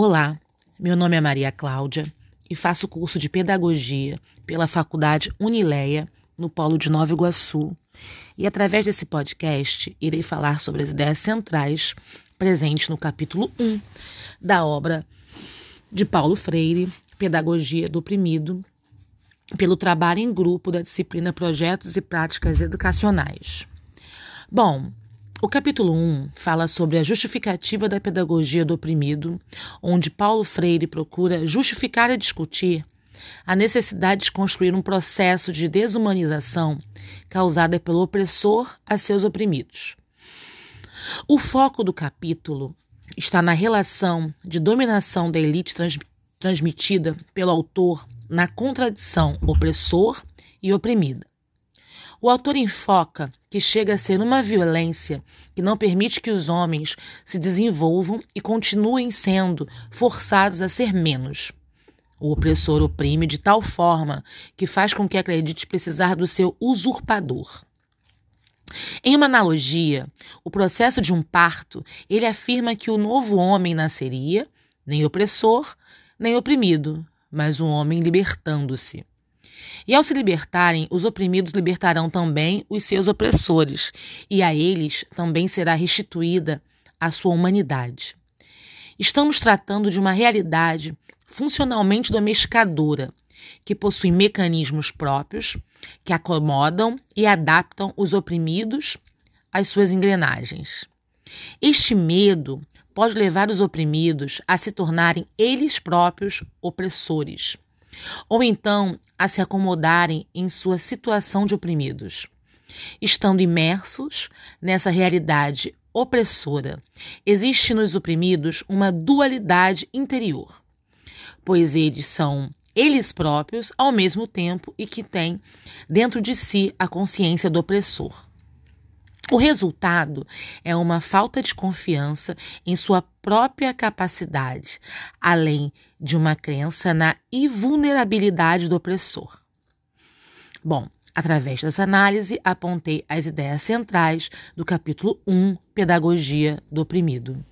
Olá, meu nome é Maria Cláudia e faço curso de Pedagogia pela Faculdade Unileia, no Polo de Nova Iguaçu. E através desse podcast, irei falar sobre as ideias centrais presentes no capítulo 1 da obra de Paulo Freire, Pedagogia do Oprimido, pelo trabalho em grupo da disciplina Projetos e Práticas Educacionais. Bom, o capítulo 1 fala sobre a justificativa da pedagogia do oprimido, onde Paulo Freire procura justificar e discutir a necessidade de construir um processo de desumanização causada pelo opressor a seus oprimidos. O foco do capítulo está na relação de dominação da elite trans transmitida pelo autor na contradição opressor e oprimida. O autor enfoca que chega a ser uma violência que não permite que os homens se desenvolvam e continuem sendo forçados a ser menos. O opressor oprime de tal forma que faz com que acredite precisar do seu usurpador. Em uma analogia, o processo de um parto, ele afirma que o novo homem nasceria nem opressor, nem oprimido, mas um homem libertando-se. E ao se libertarem, os oprimidos libertarão também os seus opressores, e a eles também será restituída a sua humanidade. Estamos tratando de uma realidade funcionalmente domesticadora, que possui mecanismos próprios que acomodam e adaptam os oprimidos às suas engrenagens. Este medo pode levar os oprimidos a se tornarem eles próprios opressores ou então a se acomodarem em sua situação de oprimidos. Estando imersos nessa realidade opressora, existe nos oprimidos uma dualidade interior, pois eles são eles próprios ao mesmo tempo e que têm dentro de si a consciência do opressor. O resultado é uma falta de confiança em sua própria capacidade, além de uma crença na invulnerabilidade do opressor. Bom, através dessa análise, apontei as ideias centrais do capítulo 1, Pedagogia do Oprimido.